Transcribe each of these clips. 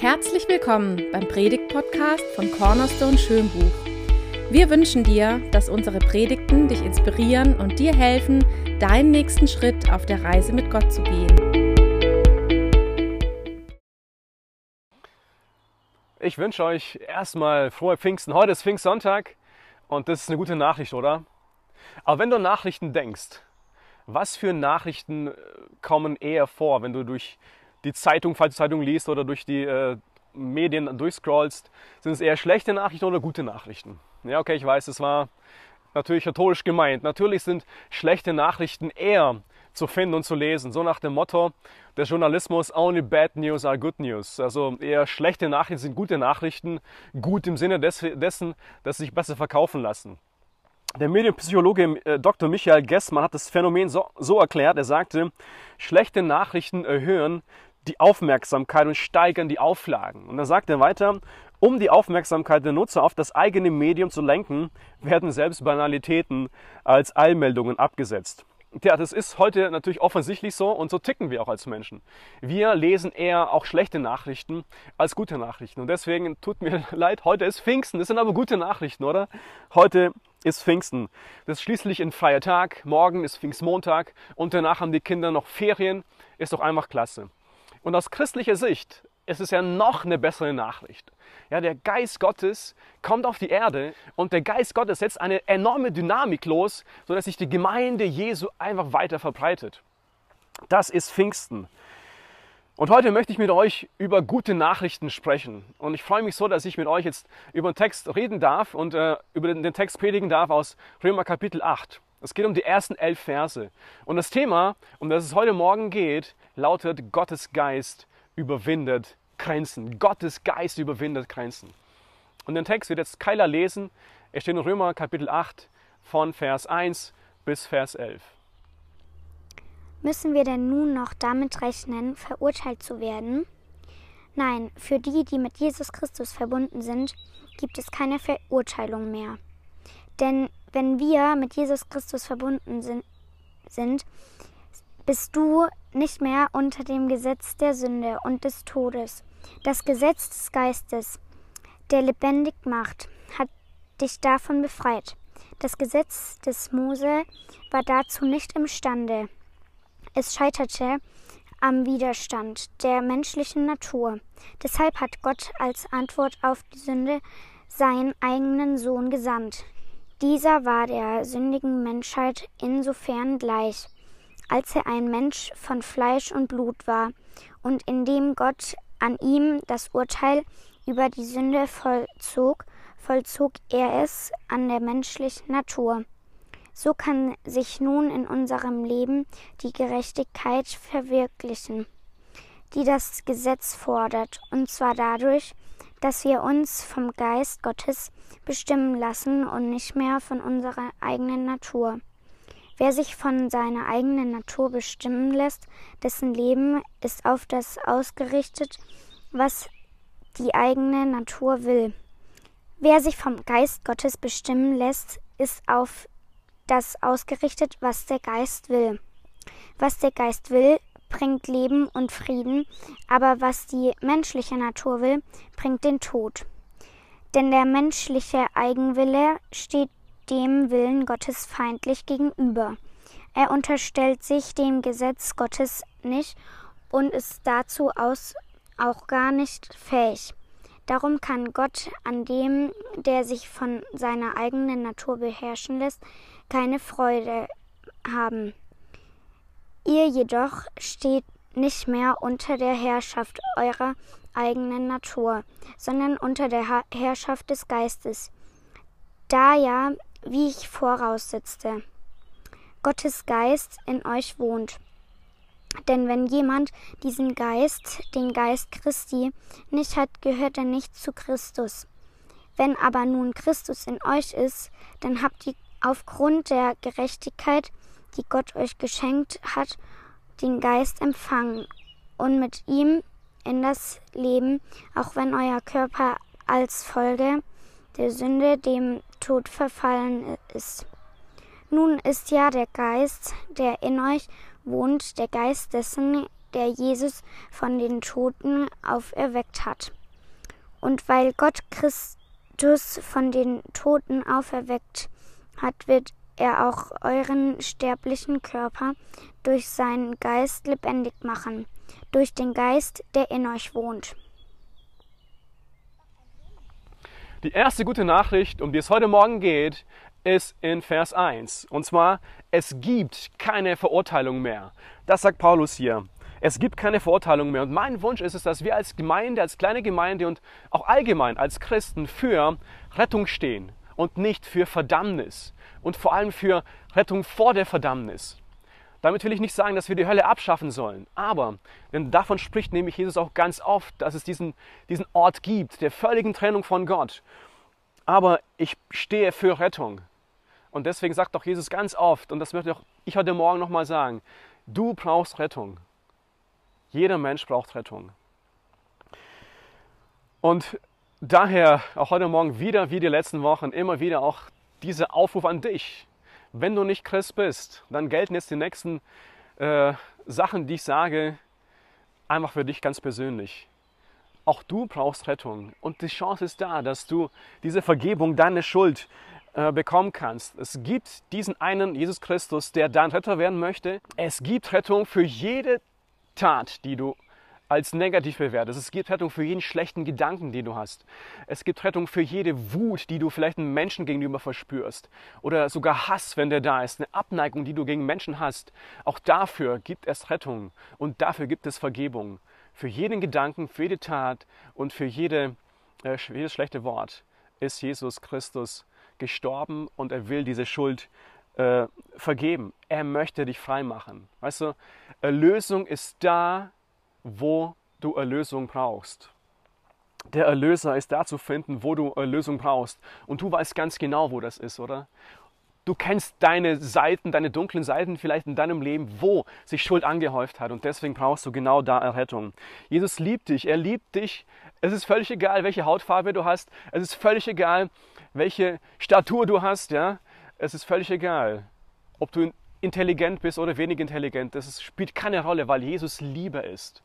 Herzlich willkommen beim Predigt-Podcast von Cornerstone Schönbuch. Wir wünschen dir, dass unsere Predigten dich inspirieren und dir helfen, deinen nächsten Schritt auf der Reise mit Gott zu gehen. Ich wünsche euch erstmal frohe Pfingsten. Heute ist Pfingstsonntag und das ist eine gute Nachricht, oder? Aber wenn du an Nachrichten denkst, was für Nachrichten äh, kommen eher vor, wenn du durch die Zeitung, falls du Zeitung liest oder durch die äh, Medien durchscrollst, sind es eher schlechte Nachrichten oder gute Nachrichten? Ja, okay, ich weiß, es war natürlich rhetorisch gemeint. Natürlich sind schlechte Nachrichten eher zu finden und zu lesen. So nach dem Motto des Journalismus, only bad news are good news. Also eher schlechte Nachrichten sind gute Nachrichten, gut im Sinne des, dessen, dass sie sich besser verkaufen lassen. Der Medienpsychologe äh, Dr. Michael Gessmann hat das Phänomen so, so erklärt. Er sagte, schlechte Nachrichten erhöhen die Aufmerksamkeit und steigern die Auflagen. Und dann sagt er weiter, um die Aufmerksamkeit der Nutzer auf das eigene Medium zu lenken, werden selbst Banalitäten als Eilmeldungen abgesetzt. Ja, das ist heute natürlich offensichtlich so und so ticken wir auch als Menschen. Wir lesen eher auch schlechte Nachrichten als gute Nachrichten. Und deswegen tut mir leid, heute ist Pfingsten. Das sind aber gute Nachrichten, oder? Heute ist Pfingsten. Das ist schließlich ein freier Tag. Morgen ist Pfingstmontag und danach haben die Kinder noch Ferien. Ist doch einfach klasse. Und aus christlicher Sicht ist es ja noch eine bessere Nachricht. Ja, der Geist Gottes kommt auf die Erde und der Geist Gottes setzt eine enorme Dynamik los, sodass sich die Gemeinde Jesu einfach weiter verbreitet. Das ist Pfingsten. Und heute möchte ich mit euch über gute Nachrichten sprechen. Und ich freue mich so, dass ich mit euch jetzt über den Text reden darf und äh, über den Text predigen darf aus Römer Kapitel 8. Es geht um die ersten elf Verse. Und das Thema, um das es heute Morgen geht, lautet Gottes Geist überwindet Grenzen. Gottes Geist überwindet Grenzen. Und den Text wird jetzt Keiler lesen. Er steht in Römer Kapitel 8 von Vers 1 bis Vers 11. Müssen wir denn nun noch damit rechnen, verurteilt zu werden? Nein, für die, die mit Jesus Christus verbunden sind, gibt es keine Verurteilung mehr. Denn wenn wir mit Jesus Christus verbunden sind, bist du nicht mehr unter dem Gesetz der Sünde und des Todes. Das Gesetz des Geistes, der lebendig macht, hat dich davon befreit. Das Gesetz des Mose war dazu nicht imstande. Es scheiterte am Widerstand der menschlichen Natur. Deshalb hat Gott als Antwort auf die Sünde seinen eigenen Sohn gesandt. Dieser war der sündigen Menschheit insofern gleich, als er ein Mensch von Fleisch und Blut war und indem Gott an ihm das Urteil über die Sünde vollzog, vollzog er es an der menschlichen Natur. So kann sich nun in unserem Leben die Gerechtigkeit verwirklichen, die das Gesetz fordert, und zwar dadurch, dass wir uns vom Geist Gottes bestimmen lassen und nicht mehr von unserer eigenen Natur. Wer sich von seiner eigenen Natur bestimmen lässt, dessen Leben ist auf das ausgerichtet, was die eigene Natur will. Wer sich vom Geist Gottes bestimmen lässt, ist auf das ausgerichtet, was der Geist will. Was der Geist will, bringt Leben und Frieden, aber was die menschliche Natur will, bringt den Tod. Denn der menschliche Eigenwille steht dem Willen Gottes feindlich gegenüber. Er unterstellt sich dem Gesetz Gottes nicht und ist dazu aus auch gar nicht fähig. Darum kann Gott an dem, der sich von seiner eigenen Natur beherrschen lässt, keine Freude haben. Ihr jedoch steht nicht mehr unter der Herrschaft eurer eigenen Natur, sondern unter der Herrschaft des Geistes. Da ja wie ich voraussetzte, Gottes Geist in euch wohnt. Denn wenn jemand diesen Geist, den Geist Christi, nicht hat, gehört er nicht zu Christus. Wenn aber nun Christus in euch ist, dann habt ihr aufgrund der Gerechtigkeit, die Gott euch geschenkt hat, den Geist empfangen und mit ihm in das Leben, auch wenn euer Körper als Folge der Sünde dem Tod verfallen ist. Nun ist ja der Geist, der in euch wohnt, der Geist dessen, der Jesus von den Toten auferweckt hat. Und weil Gott Christus von den Toten auferweckt hat, wird er auch euren sterblichen Körper durch seinen Geist lebendig machen, durch den Geist, der in euch wohnt. Die erste gute Nachricht, um die es heute Morgen geht, ist in Vers 1. Und zwar, es gibt keine Verurteilung mehr. Das sagt Paulus hier. Es gibt keine Verurteilung mehr. Und mein Wunsch ist es, dass wir als Gemeinde, als kleine Gemeinde und auch allgemein als Christen für Rettung stehen und nicht für Verdammnis und vor allem für Rettung vor der Verdammnis. Damit will ich nicht sagen, dass wir die Hölle abschaffen sollen, aber denn davon spricht nämlich Jesus auch ganz oft, dass es diesen, diesen Ort gibt, der völligen Trennung von Gott. Aber ich stehe für Rettung. Und deswegen sagt doch Jesus ganz oft, und das möchte auch ich heute Morgen nochmal sagen, du brauchst Rettung. Jeder Mensch braucht Rettung. Und daher auch heute Morgen wieder, wie die letzten Wochen, immer wieder auch dieser Aufruf an dich. Wenn du nicht Christ bist, dann gelten jetzt die nächsten äh, Sachen, die ich sage, einfach für dich ganz persönlich. Auch du brauchst Rettung und die Chance ist da, dass du diese Vergebung, deine Schuld äh, bekommen kannst. Es gibt diesen einen Jesus Christus, der dein Retter werden möchte. Es gibt Rettung für jede Tat, die du als negativ bewertest. Es gibt Rettung für jeden schlechten Gedanken, den du hast. Es gibt Rettung für jede Wut, die du vielleicht einem Menschen gegenüber verspürst. Oder sogar Hass, wenn der da ist. Eine Abneigung, die du gegen Menschen hast. Auch dafür gibt es Rettung. Und dafür gibt es Vergebung. Für jeden Gedanken, für jede Tat und für jede, äh, jedes schlechte Wort ist Jesus Christus gestorben und er will diese Schuld äh, vergeben. Er möchte dich frei machen. Weißt du, Erlösung ist da, wo du Erlösung brauchst. Der Erlöser ist da zu finden, wo du Erlösung brauchst. Und du weißt ganz genau, wo das ist, oder? Du kennst deine Seiten, deine dunklen Seiten vielleicht in deinem Leben, wo sich Schuld angehäuft hat. Und deswegen brauchst du genau da Errettung. Jesus liebt dich. Er liebt dich. Es ist völlig egal, welche Hautfarbe du hast. Es ist völlig egal, welche Statur du hast, ja, es ist völlig egal, ob du intelligent bist oder wenig intelligent, das spielt keine Rolle, weil Jesus Liebe ist.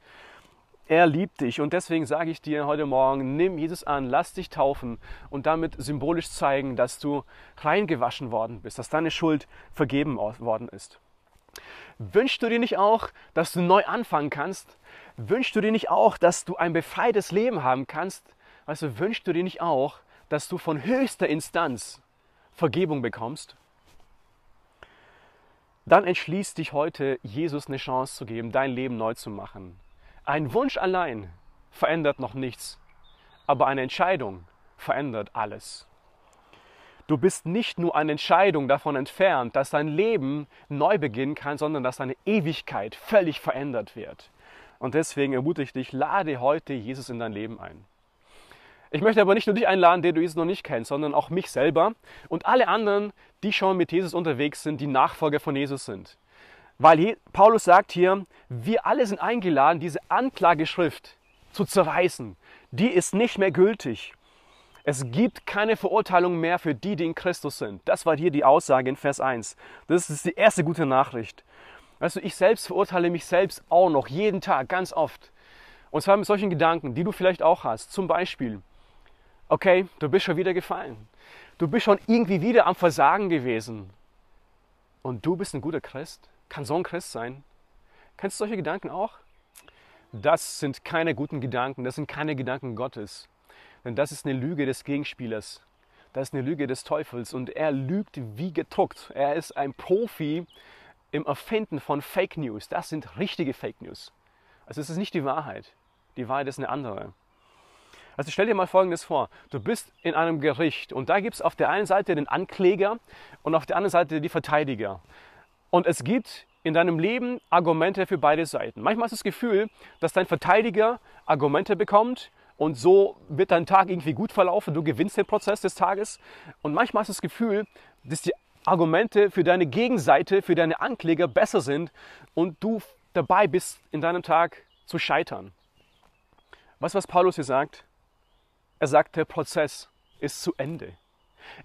Er liebt dich und deswegen sage ich dir heute Morgen, nimm Jesus an, lass dich taufen und damit symbolisch zeigen, dass du reingewaschen worden bist, dass deine Schuld vergeben worden ist. Wünschst du dir nicht auch, dass du neu anfangen kannst? Wünschst du dir nicht auch, dass du ein befreites Leben haben kannst? Also wünschst du dir nicht auch, dass du von höchster Instanz Vergebung bekommst, dann entschließt dich heute, Jesus eine Chance zu geben, dein Leben neu zu machen. Ein Wunsch allein verändert noch nichts, aber eine Entscheidung verändert alles. Du bist nicht nur eine Entscheidung davon entfernt, dass dein Leben neu beginnen kann, sondern dass deine Ewigkeit völlig verändert wird. Und deswegen ermutige ich dich, lade heute Jesus in dein Leben ein. Ich möchte aber nicht nur dich einladen, der du Jesus noch nicht kennst, sondern auch mich selber und alle anderen, die schon mit Jesus unterwegs sind, die Nachfolger von Jesus sind. Weil Paulus sagt hier, wir alle sind eingeladen, diese Anklageschrift zu zerreißen. Die ist nicht mehr gültig. Es gibt keine Verurteilung mehr für die, die in Christus sind. Das war hier die Aussage in Vers 1. Das ist die erste gute Nachricht. Du, ich selbst verurteile mich selbst auch noch, jeden Tag, ganz oft. Und zwar mit solchen Gedanken, die du vielleicht auch hast. Zum Beispiel, okay, du bist schon wieder gefallen. Du bist schon irgendwie wieder am Versagen gewesen. Und du bist ein guter Christ? Kann so ein Christ sein? Kennst du solche Gedanken auch? Das sind keine guten Gedanken, das sind keine Gedanken Gottes. Denn das ist eine Lüge des Gegenspielers. Das ist eine Lüge des Teufels und er lügt wie gedruckt. Er ist ein Profi im Erfinden von Fake News. Das sind richtige Fake News. Also es ist nicht die Wahrheit. Die Wahrheit ist eine andere. Also stell dir mal Folgendes vor. Du bist in einem Gericht und da gibt es auf der einen Seite den Ankläger und auf der anderen Seite die Verteidiger. Und es gibt in deinem Leben Argumente für beide Seiten. Manchmal hast du das Gefühl, dass dein Verteidiger Argumente bekommt und so wird dein Tag irgendwie gut verlaufen. Du gewinnst den Prozess des Tages. Und manchmal hast du das Gefühl, dass die Argumente für deine Gegenseite, für deine Ankläger besser sind und du dabei bist, in deinem Tag zu scheitern. Du, was Paulus hier sagt? Er sagt, der Prozess ist zu Ende.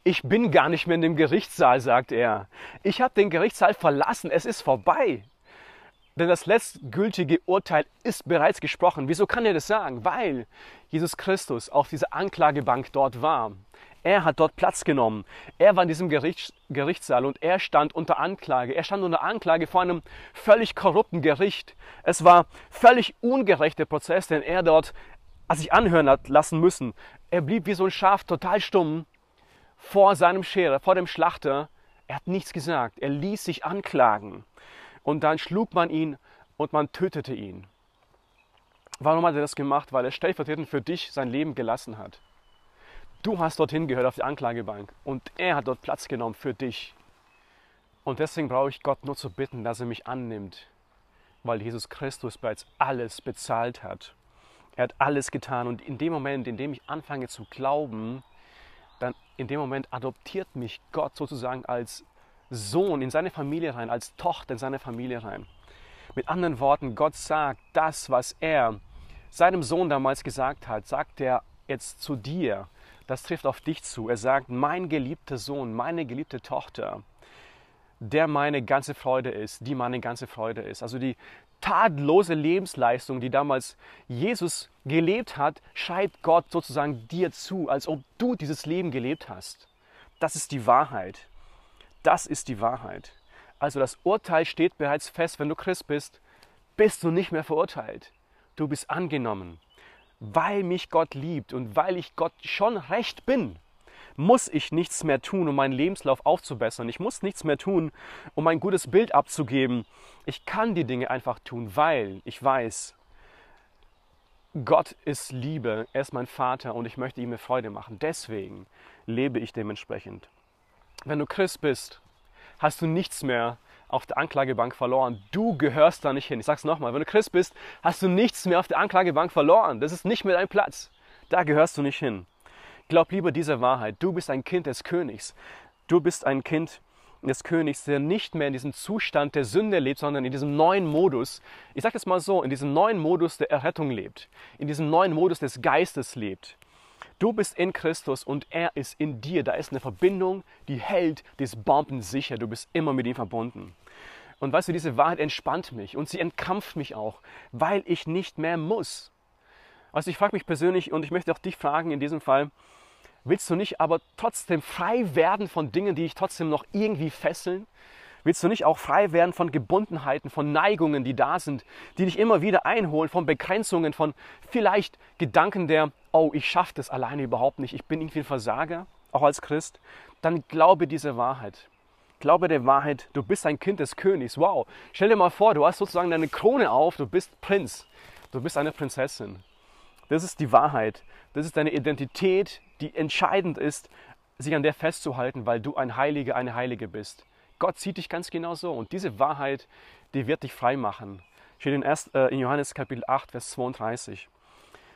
Ich bin gar nicht mehr in dem Gerichtssaal, sagt er. Ich habe den Gerichtssaal verlassen, es ist vorbei. Denn das letztgültige Urteil ist bereits gesprochen. Wieso kann er das sagen? Weil Jesus Christus auf dieser Anklagebank dort war. Er hat dort Platz genommen. Er war in diesem Gericht, Gerichtssaal und er stand unter Anklage. Er stand unter Anklage vor einem völlig korrupten Gericht. Es war völlig ungerechter Prozess, den er dort sich anhören hat lassen müssen. Er blieb wie so ein Schaf total stumm vor seinem Scherer, vor dem Schlachter. Er hat nichts gesagt. Er ließ sich anklagen. Und dann schlug man ihn und man tötete ihn. Warum hat er das gemacht? Weil er stellvertretend für dich sein Leben gelassen hat. Du hast dorthin gehört auf die Anklagebank und er hat dort Platz genommen für dich. Und deswegen brauche ich Gott nur zu bitten, dass er mich annimmt, weil Jesus Christus bereits alles bezahlt hat. Er hat alles getan und in dem Moment, in dem ich anfange zu glauben, dann in dem Moment adoptiert mich Gott sozusagen als Sohn in seine Familie rein, als Tochter in seine Familie rein. Mit anderen Worten, Gott sagt das, was er seinem Sohn damals gesagt hat, sagt er jetzt zu dir das trifft auf dich zu. Er sagt, mein geliebter Sohn, meine geliebte Tochter, der meine ganze Freude ist, die meine ganze Freude ist. Also die tatlose Lebensleistung, die damals Jesus gelebt hat, schreibt Gott sozusagen dir zu, als ob du dieses Leben gelebt hast. Das ist die Wahrheit. Das ist die Wahrheit. Also das Urteil steht bereits fest, wenn du Christ bist, bist du nicht mehr verurteilt. Du bist angenommen weil mich Gott liebt und weil ich Gott schon recht bin, muss ich nichts mehr tun, um meinen Lebenslauf aufzubessern. Ich muss nichts mehr tun, um ein gutes Bild abzugeben. Ich kann die Dinge einfach tun, weil ich weiß, Gott ist Liebe, er ist mein Vater und ich möchte ihm eine Freude machen. Deswegen lebe ich dementsprechend. Wenn du Christ bist, hast du nichts mehr auf der Anklagebank verloren. Du gehörst da nicht hin. Ich sage es nochmal, wenn du Christ bist, hast du nichts mehr auf der Anklagebank verloren. Das ist nicht mehr dein Platz. Da gehörst du nicht hin. Glaub lieber dieser Wahrheit. Du bist ein Kind des Königs. Du bist ein Kind des Königs, der nicht mehr in diesem Zustand der Sünde lebt, sondern in diesem neuen Modus, ich sage es mal so, in diesem neuen Modus der Errettung lebt, in diesem neuen Modus des Geistes lebt. Du bist in Christus und er ist in dir. Da ist eine Verbindung, die hält, die ist bombensicher. Du bist immer mit ihm verbunden. Und weißt du, diese Wahrheit entspannt mich und sie entkrampft mich auch, weil ich nicht mehr muss. Also ich frage mich persönlich und ich möchte auch dich fragen in diesem Fall, willst du nicht aber trotzdem frei werden von Dingen, die dich trotzdem noch irgendwie fesseln? Willst du nicht auch frei werden von Gebundenheiten, von Neigungen, die da sind, die dich immer wieder einholen, von Begrenzungen, von vielleicht Gedanken der, oh, ich schaffe das alleine überhaupt nicht, ich bin irgendwie ein Versager, auch als Christ? Dann glaube diese Wahrheit. Glaube der Wahrheit, du bist ein Kind des Königs. Wow, stell dir mal vor, du hast sozusagen deine Krone auf, du bist Prinz, du bist eine Prinzessin. Das ist die Wahrheit. Das ist deine Identität, die entscheidend ist, sich an der festzuhalten, weil du ein Heiliger, eine Heilige bist. Gott sieht dich ganz genau so. Und diese Wahrheit, die wird dich frei machen. Steht in, erst, äh, in Johannes Kapitel 8, Vers 32.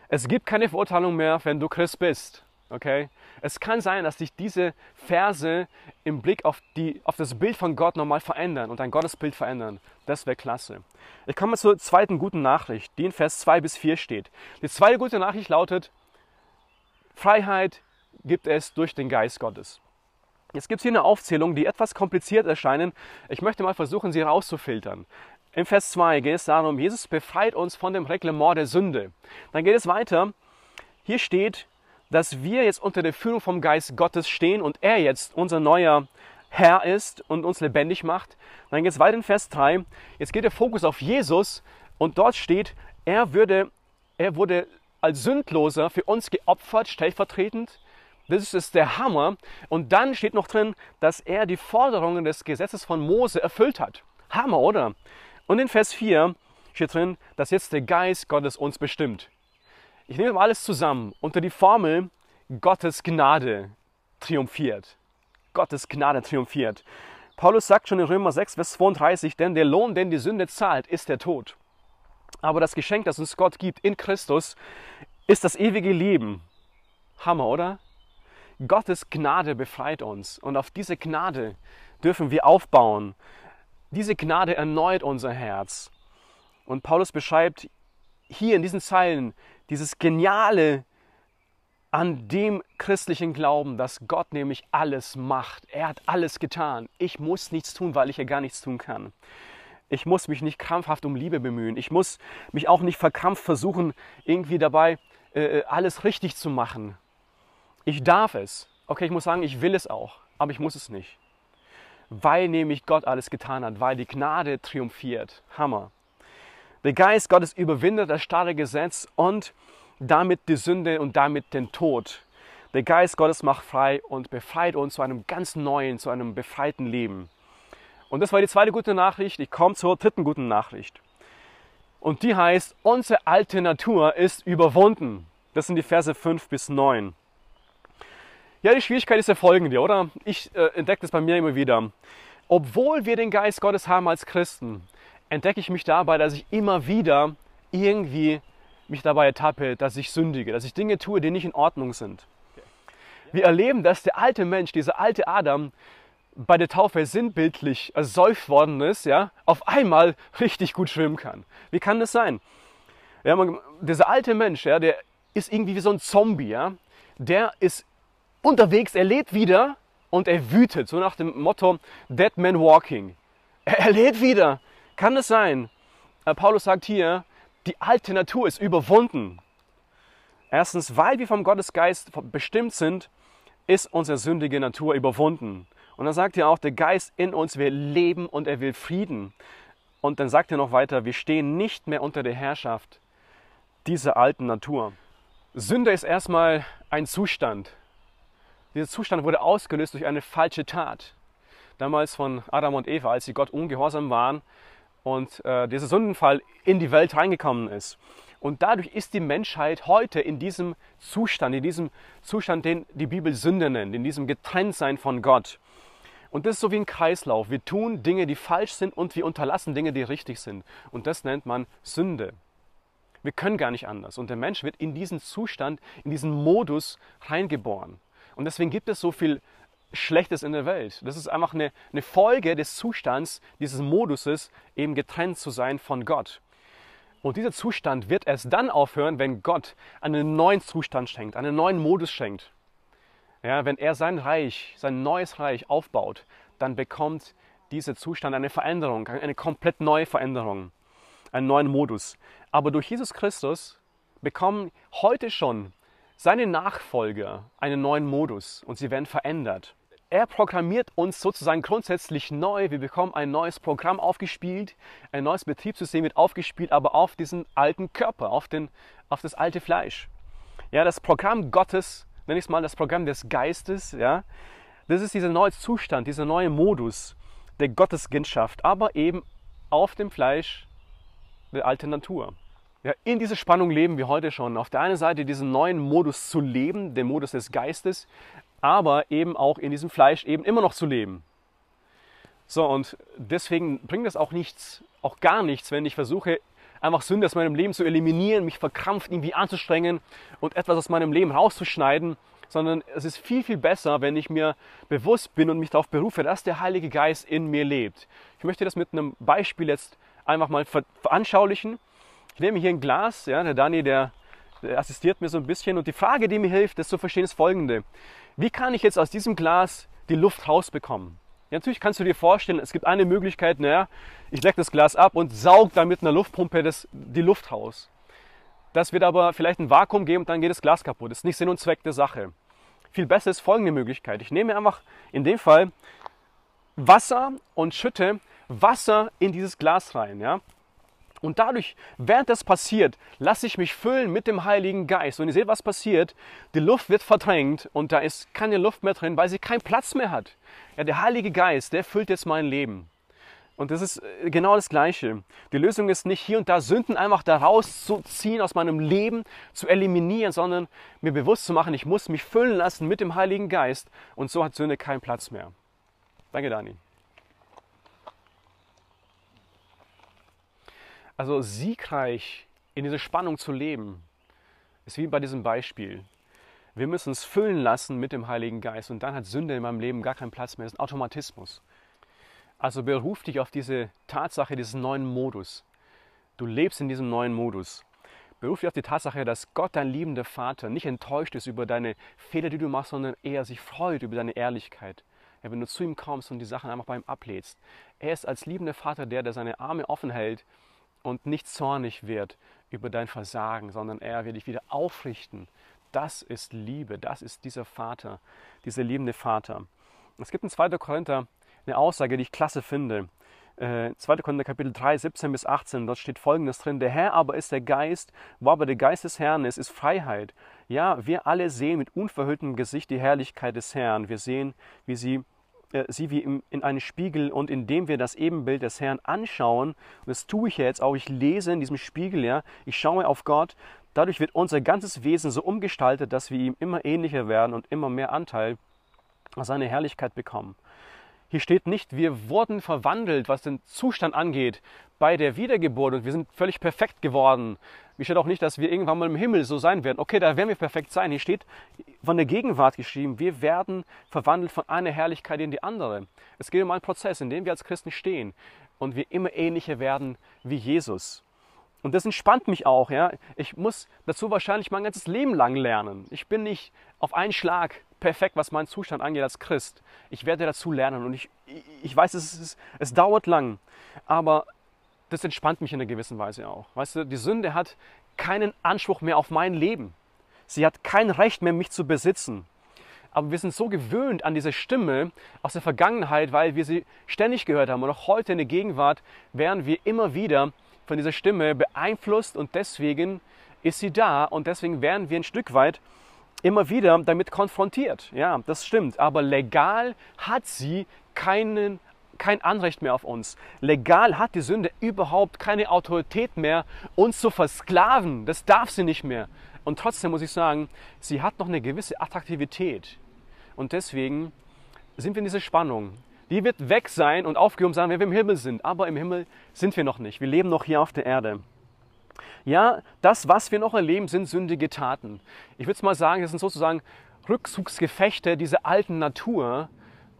Es gibt keine Verurteilung mehr, wenn du Christ bist. Okay? Es kann sein, dass dich diese Verse im Blick auf, die, auf das Bild von Gott nochmal verändern und dein Gottesbild verändern. Das wäre klasse. Ich komme zur zweiten guten Nachricht, die in Vers 2 bis 4 steht. Die zweite gute Nachricht lautet, Freiheit gibt es durch den Geist Gottes. Jetzt gibt es hier eine Aufzählung, die etwas kompliziert erscheinen. Ich möchte mal versuchen, sie rauszufiltern. Im Vers 2 geht es darum, Jesus befreit uns von dem Reglement der Sünde. Dann geht es weiter. Hier steht, dass wir jetzt unter der Führung vom Geist Gottes stehen und er jetzt unser neuer Herr ist und uns lebendig macht. Dann geht es weiter in Vers 3. Jetzt geht der Fokus auf Jesus und dort steht, er, würde, er wurde als Sündloser für uns geopfert, stellvertretend. Das ist der Hammer. Und dann steht noch drin, dass er die Forderungen des Gesetzes von Mose erfüllt hat. Hammer, oder? Und in Vers 4 steht drin, dass jetzt der Geist Gottes uns bestimmt. Ich nehme alles zusammen unter die Formel Gottes Gnade triumphiert. Gottes Gnade triumphiert. Paulus sagt schon in Römer 6, Vers 32, denn der Lohn, den die Sünde zahlt, ist der Tod. Aber das Geschenk, das uns Gott gibt in Christus, ist das ewige Leben. Hammer, oder? Gottes Gnade befreit uns und auf diese Gnade dürfen wir aufbauen. Diese Gnade erneuert unser Herz. Und Paulus beschreibt hier in diesen Zeilen dieses Geniale an dem christlichen Glauben, dass Gott nämlich alles macht. Er hat alles getan. Ich muss nichts tun, weil ich ja gar nichts tun kann. Ich muss mich nicht krampfhaft um Liebe bemühen. Ich muss mich auch nicht verkrampft versuchen, irgendwie dabei äh, alles richtig zu machen. Ich darf es. Okay, ich muss sagen, ich will es auch, aber ich muss es nicht. Weil nämlich Gott alles getan hat, weil die Gnade triumphiert. Hammer. Der Geist Gottes überwindet das starre Gesetz und damit die Sünde und damit den Tod. Der Geist Gottes macht frei und befreit uns zu einem ganz neuen, zu einem befreiten Leben. Und das war die zweite gute Nachricht. Ich komme zur dritten guten Nachricht. Und die heißt, unsere alte Natur ist überwunden. Das sind die Verse 5 bis 9. Ja, die Schwierigkeit ist ja folgende, oder? Ich äh, entdecke das bei mir immer wieder. Obwohl wir den Geist Gottes haben als Christen, entdecke ich mich dabei, dass ich immer wieder irgendwie mich dabei ertappe, dass ich sündige, dass ich Dinge tue, die nicht in Ordnung sind. Wir erleben, dass der alte Mensch, dieser alte Adam, bei der Taufe sinnbildlich ersäuft worden ist, ja, auf einmal richtig gut schwimmen kann. Wie kann das sein? Ja, man, dieser alte Mensch, ja, der ist irgendwie wie so ein Zombie, ja, der ist unterwegs, er lebt wieder und er wütet, so nach dem Motto Dead Man Walking. Er, er lebt wieder. Kann es sein? Äh, Paulus sagt hier, die alte Natur ist überwunden. Erstens, weil wir vom Gottesgeist bestimmt sind, ist unsere sündige Natur überwunden. Und dann sagt er auch, der Geist in uns will leben und er will Frieden. Und dann sagt er noch weiter, wir stehen nicht mehr unter der Herrschaft dieser alten Natur. Sünde ist erstmal ein Zustand. Dieser Zustand wurde ausgelöst durch eine falsche Tat. Damals von Adam und Eva, als sie Gott ungehorsam waren und äh, dieser Sündenfall in die Welt reingekommen ist. Und dadurch ist die Menschheit heute in diesem Zustand, in diesem Zustand, den die Bibel Sünde nennt, in diesem Getrenntsein von Gott. Und das ist so wie ein Kreislauf. Wir tun Dinge, die falsch sind und wir unterlassen Dinge, die richtig sind. Und das nennt man Sünde. Wir können gar nicht anders. Und der Mensch wird in diesen Zustand, in diesen Modus reingeboren. Und deswegen gibt es so viel Schlechtes in der Welt. Das ist einfach eine, eine Folge des Zustands, dieses Moduses, eben getrennt zu sein von Gott. Und dieser Zustand wird erst dann aufhören, wenn Gott einen neuen Zustand schenkt, einen neuen Modus schenkt. Ja, wenn er sein Reich, sein neues Reich aufbaut, dann bekommt dieser Zustand eine Veränderung, eine komplett neue Veränderung, einen neuen Modus. Aber durch Jesus Christus bekommen heute schon seine Nachfolger einen neuen Modus und sie werden verändert er programmiert uns sozusagen grundsätzlich neu. Wir bekommen ein neues Programm aufgespielt, ein neues Betriebssystem wird aufgespielt, aber auf diesen alten Körper, auf, den, auf das alte Fleisch. Ja, das Programm Gottes, nenne ich es mal das Programm des Geistes, ja, das ist dieser neue Zustand, dieser neue Modus der Gotteskindschaft, aber eben auf dem Fleisch der alten Natur. Ja, in dieser Spannung leben wir heute schon. Auf der einen Seite diesen neuen Modus zu leben, den Modus des Geistes, aber eben auch in diesem Fleisch eben immer noch zu leben. So, und deswegen bringt es auch nichts, auch gar nichts, wenn ich versuche, einfach Sünde aus meinem Leben zu eliminieren, mich verkrampft irgendwie anzustrengen und etwas aus meinem Leben rauszuschneiden, sondern es ist viel, viel besser, wenn ich mir bewusst bin und mich darauf berufe, dass der Heilige Geist in mir lebt. Ich möchte das mit einem Beispiel jetzt einfach mal veranschaulichen. Ich nehme hier ein Glas, ja, der Dani, der, der assistiert mir so ein bisschen und die Frage, die mir hilft, das zu verstehen, ist folgende. Wie kann ich jetzt aus diesem Glas die Luft rausbekommen? Ja, natürlich kannst du dir vorstellen, es gibt eine Möglichkeit, naja, ich lecke das Glas ab und saug dann mit einer Luftpumpe das, die Luft raus. Das wird aber vielleicht ein Vakuum geben und dann geht das Glas kaputt. Das ist nicht Sinn und Zweck der Sache. Viel besser ist folgende Möglichkeit. Ich nehme einfach in dem Fall Wasser und schütte Wasser in dieses Glas rein. Ja? Und dadurch, während das passiert, lasse ich mich füllen mit dem Heiligen Geist. Und ihr seht, was passiert. Die Luft wird verdrängt und da ist keine Luft mehr drin, weil sie keinen Platz mehr hat. Ja, der Heilige Geist, der füllt jetzt mein Leben. Und das ist äh, genau das Gleiche. Die Lösung ist nicht hier und da Sünden einfach da rauszuziehen aus meinem Leben, zu eliminieren, sondern mir bewusst zu machen, ich muss mich füllen lassen mit dem Heiligen Geist. Und so hat Sünde keinen Platz mehr. Danke, Dani. Also siegreich in dieser Spannung zu leben, ist wie bei diesem Beispiel. Wir müssen uns füllen lassen mit dem Heiligen Geist und dann hat Sünde in meinem Leben gar keinen Platz mehr. Das ist ein Automatismus. Also beruf dich auf diese Tatsache, diesen neuen Modus. Du lebst in diesem neuen Modus. Beruf dich auf die Tatsache, dass Gott, dein liebender Vater, nicht enttäuscht ist über deine Fehler, die du machst, sondern eher sich freut über deine Ehrlichkeit, Ja, wenn du zu ihm kommst und die Sachen einfach bei ihm ablädst. Er ist als liebender Vater der, der seine Arme offen hält und nicht zornig wird über dein Versagen, sondern er wird dich wieder aufrichten. Das ist Liebe, das ist dieser Vater, dieser liebende Vater. Es gibt in 2. Korinther eine Aussage, die ich klasse finde. 2. Äh, Korinther Kapitel 3, 17 bis 18, dort steht folgendes drin, der Herr aber ist der Geist, wo aber der Geist des Herrn ist, ist Freiheit. Ja, wir alle sehen mit unverhülltem Gesicht die Herrlichkeit des Herrn. Wir sehen, wie sie, sie wie in einem Spiegel und indem wir das Ebenbild des Herrn anschauen, und das tue ich jetzt auch, ich lese in diesem Spiegel, ja, ich schaue auf Gott, dadurch wird unser ganzes Wesen so umgestaltet, dass wir ihm immer ähnlicher werden und immer mehr Anteil an seine Herrlichkeit bekommen. Hier steht nicht, wir wurden verwandelt, was den Zustand angeht, bei der Wiedergeburt und wir sind völlig perfekt geworden. Hier steht auch nicht, dass wir irgendwann mal im Himmel so sein werden. Okay, da werden wir perfekt sein. Hier steht von der Gegenwart geschrieben, wir werden verwandelt von einer Herrlichkeit in die andere. Es geht um einen Prozess, in dem wir als Christen stehen und wir immer ähnlicher werden wie Jesus. Und das entspannt mich auch. Ja? Ich muss dazu wahrscheinlich mein ganzes Leben lang lernen. Ich bin nicht auf einen Schlag perfekt, was meinen Zustand angeht als Christ. Ich werde dazu lernen und ich, ich weiß, es, ist, es dauert lang, aber das entspannt mich in einer gewissen Weise auch. Weißt du, die Sünde hat keinen Anspruch mehr auf mein Leben. Sie hat kein Recht mehr, mich zu besitzen. Aber wir sind so gewöhnt an diese Stimme aus der Vergangenheit, weil wir sie ständig gehört haben. Und auch heute in der Gegenwart werden wir immer wieder von dieser Stimme beeinflusst und deswegen ist sie da und deswegen werden wir ein Stück weit immer wieder damit konfrontiert. Ja, das stimmt. Aber legal hat sie keinen, kein Anrecht mehr auf uns. Legal hat die Sünde überhaupt keine Autorität mehr, uns zu versklaven. Das darf sie nicht mehr. Und trotzdem muss ich sagen, sie hat noch eine gewisse Attraktivität. Und deswegen sind wir in dieser Spannung. Die wird weg sein und aufgehoben sein, wenn wir im Himmel sind. Aber im Himmel sind wir noch nicht. Wir leben noch hier auf der Erde. Ja, das, was wir noch erleben, sind sündige Taten. Ich würde mal sagen, das sind sozusagen Rückzugsgefechte dieser alten Natur.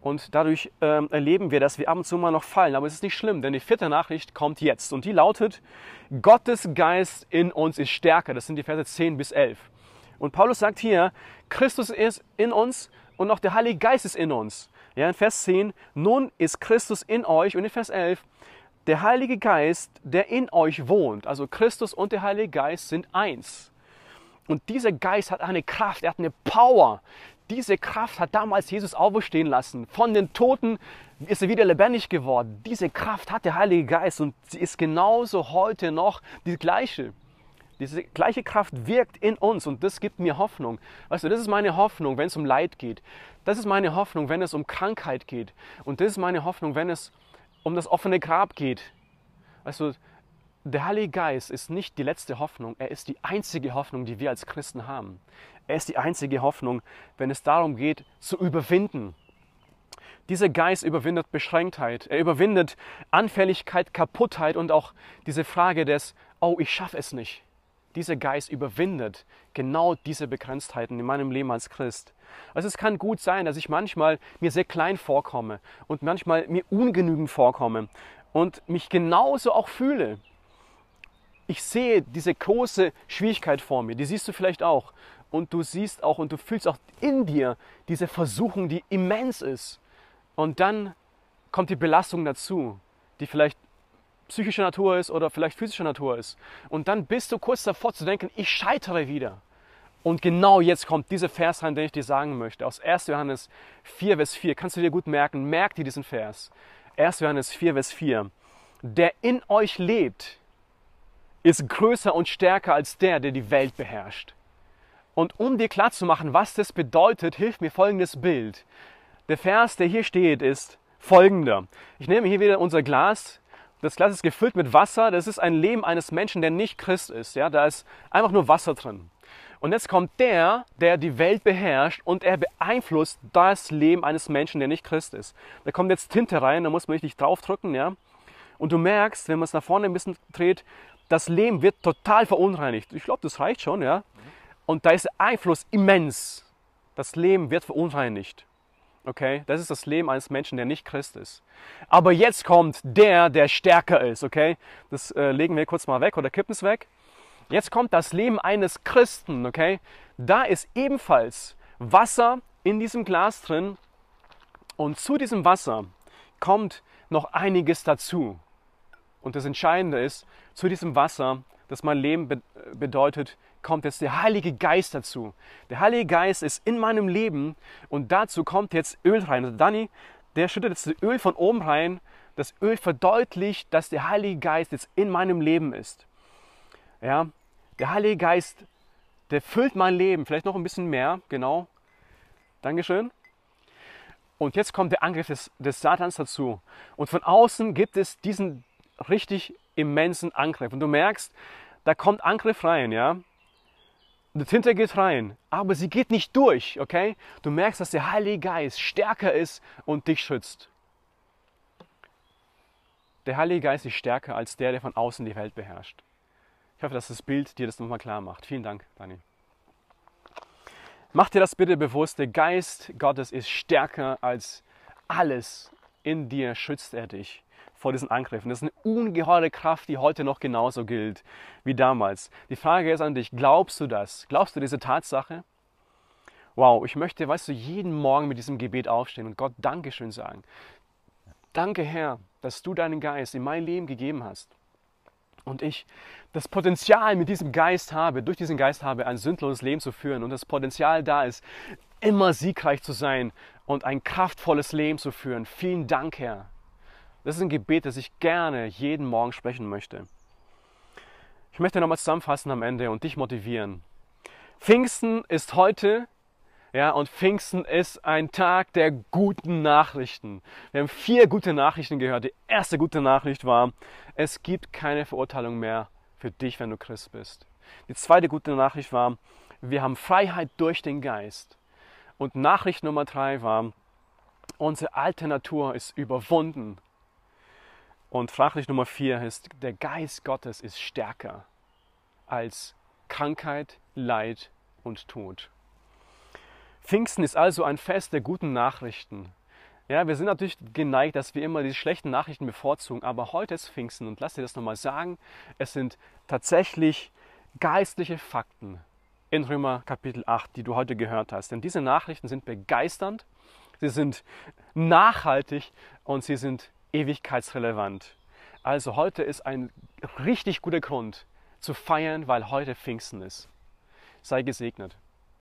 Und dadurch ähm, erleben wir, dass wir ab und zu mal noch fallen. Aber es ist nicht schlimm, denn die vierte Nachricht kommt jetzt. Und die lautet, Gottes Geist in uns ist stärker. Das sind die Verse 10 bis 11. Und Paulus sagt hier, Christus ist in uns und auch der Heilige Geist ist in uns. Ja, in Vers 10, nun ist Christus in euch und in Vers 11, der Heilige Geist, der in euch wohnt, also Christus und der Heilige Geist sind eins. Und dieser Geist hat eine Kraft, er hat eine Power. Diese Kraft hat damals Jesus auferstehen lassen. Von den Toten ist er wieder lebendig geworden. Diese Kraft hat der Heilige Geist und sie ist genauso heute noch die gleiche. Diese gleiche Kraft wirkt in uns und das gibt mir Hoffnung. Weißt du, das ist meine Hoffnung, wenn es um Leid geht. Das ist meine Hoffnung, wenn es um Krankheit geht. Und das ist meine Hoffnung, wenn es um das offene Grab geht. Weißt du, der Heilige Geist ist nicht die letzte Hoffnung, er ist die einzige Hoffnung, die wir als Christen haben. Er ist die einzige Hoffnung, wenn es darum geht, zu überwinden. Dieser Geist überwindet Beschränktheit, er überwindet Anfälligkeit, Kaputtheit und auch diese Frage des, oh, ich schaffe es nicht. Dieser Geist überwindet genau diese Begrenztheiten in meinem Leben als Christ. Also es kann gut sein, dass ich manchmal mir sehr klein vorkomme und manchmal mir ungenügend vorkomme und mich genauso auch fühle. Ich sehe diese große Schwierigkeit vor mir, die siehst du vielleicht auch. Und du siehst auch und du fühlst auch in dir diese Versuchung, die immens ist. Und dann kommt die Belastung dazu, die vielleicht psychischer Natur ist oder vielleicht physischer Natur ist. Und dann bist du kurz davor zu denken, ich scheitere wieder. Und genau jetzt kommt dieser Vers rein, den ich dir sagen möchte. Aus 1. Johannes 4, Vers 4. Kannst du dir gut merken? Merk dir diesen Vers. 1. Johannes 4, Vers 4. Der in euch lebt, ist größer und stärker als der, der die Welt beherrscht. Und um dir klarzumachen, was das bedeutet, hilft mir folgendes Bild. Der Vers, der hier steht, ist folgender. Ich nehme hier wieder unser Glas, das Glas ist gefüllt mit Wasser. Das ist ein Leben eines Menschen, der nicht Christ ist. Ja, da ist einfach nur Wasser drin. Und jetzt kommt der, der die Welt beherrscht und er beeinflusst das Leben eines Menschen, der nicht Christ ist. Da kommt jetzt Tinte rein, da muss man richtig draufdrücken, ja. Und du merkst, wenn man es nach vorne ein bisschen dreht, das Leben wird total verunreinigt. Ich glaube, das reicht schon, ja. Und da ist der Einfluss immens. Das Leben wird verunreinigt. Okay, das ist das Leben eines Menschen, der nicht Christ ist. Aber jetzt kommt der, der stärker ist. Okay, das äh, legen wir kurz mal weg oder kippen es weg. Jetzt kommt das Leben eines Christen. Okay, da ist ebenfalls Wasser in diesem Glas drin Und zu diesem Wasser kommt noch einiges dazu. Und das Entscheidende ist, zu diesem Wasser, das mein Leben be bedeutet, kommt jetzt der Heilige Geist dazu. Der Heilige Geist ist in meinem Leben und dazu kommt jetzt Öl rein. Und Danny, der schüttet jetzt das Öl von oben rein. Das Öl verdeutlicht, dass der Heilige Geist jetzt in meinem Leben ist. Ja, der Heilige Geist, der füllt mein Leben, vielleicht noch ein bisschen mehr, genau. Dankeschön. Und jetzt kommt der Angriff des, des Satans dazu. Und von außen gibt es diesen richtig immensen Angriff. Und du merkst, da kommt Angriff rein, ja. Die Tinte geht rein, aber sie geht nicht durch, okay? Du merkst, dass der Heilige Geist stärker ist und dich schützt. Der Heilige Geist ist stärker als der, der von außen die Welt beherrscht. Ich hoffe, dass das Bild dir das nochmal klar macht. Vielen Dank, Dani. Mach dir das bitte bewusst, der Geist Gottes ist stärker als alles. In dir schützt er dich vor diesen Angriffen. Das ist eine ungeheure Kraft, die heute noch genauso gilt wie damals. Die Frage ist an dich, glaubst du das? Glaubst du diese Tatsache? Wow, ich möchte, weißt du, jeden Morgen mit diesem Gebet aufstehen und Gott Dankeschön sagen. Danke, Herr, dass du deinen Geist in mein Leben gegeben hast und ich das Potenzial mit diesem Geist habe, durch diesen Geist habe, ein sündloses Leben zu führen und das Potenzial da ist, immer siegreich zu sein und ein kraftvolles Leben zu führen. Vielen Dank, Herr. Das ist ein Gebet, das ich gerne jeden Morgen sprechen möchte. Ich möchte nochmal zusammenfassen am Ende und dich motivieren. Pfingsten ist heute ja, und Pfingsten ist ein Tag der guten Nachrichten. Wir haben vier gute Nachrichten gehört. Die erste gute Nachricht war, es gibt keine Verurteilung mehr für dich, wenn du Christ bist. Die zweite gute Nachricht war, wir haben Freiheit durch den Geist. Und Nachricht Nummer drei war, unsere alte Natur ist überwunden. Und Nachricht Nummer vier ist, der Geist Gottes ist stärker als Krankheit, Leid und Tod. Pfingsten ist also ein Fest der guten Nachrichten. Ja, wir sind natürlich geneigt, dass wir immer die schlechten Nachrichten bevorzugen, aber heute ist Pfingsten und lass dir das nochmal sagen, es sind tatsächlich geistliche Fakten in Römer Kapitel 8, die du heute gehört hast. Denn diese Nachrichten sind begeisternd, sie sind nachhaltig und sie sind ewigkeitsrelevant. Also heute ist ein richtig guter Grund zu feiern, weil heute Pfingsten ist. Sei gesegnet.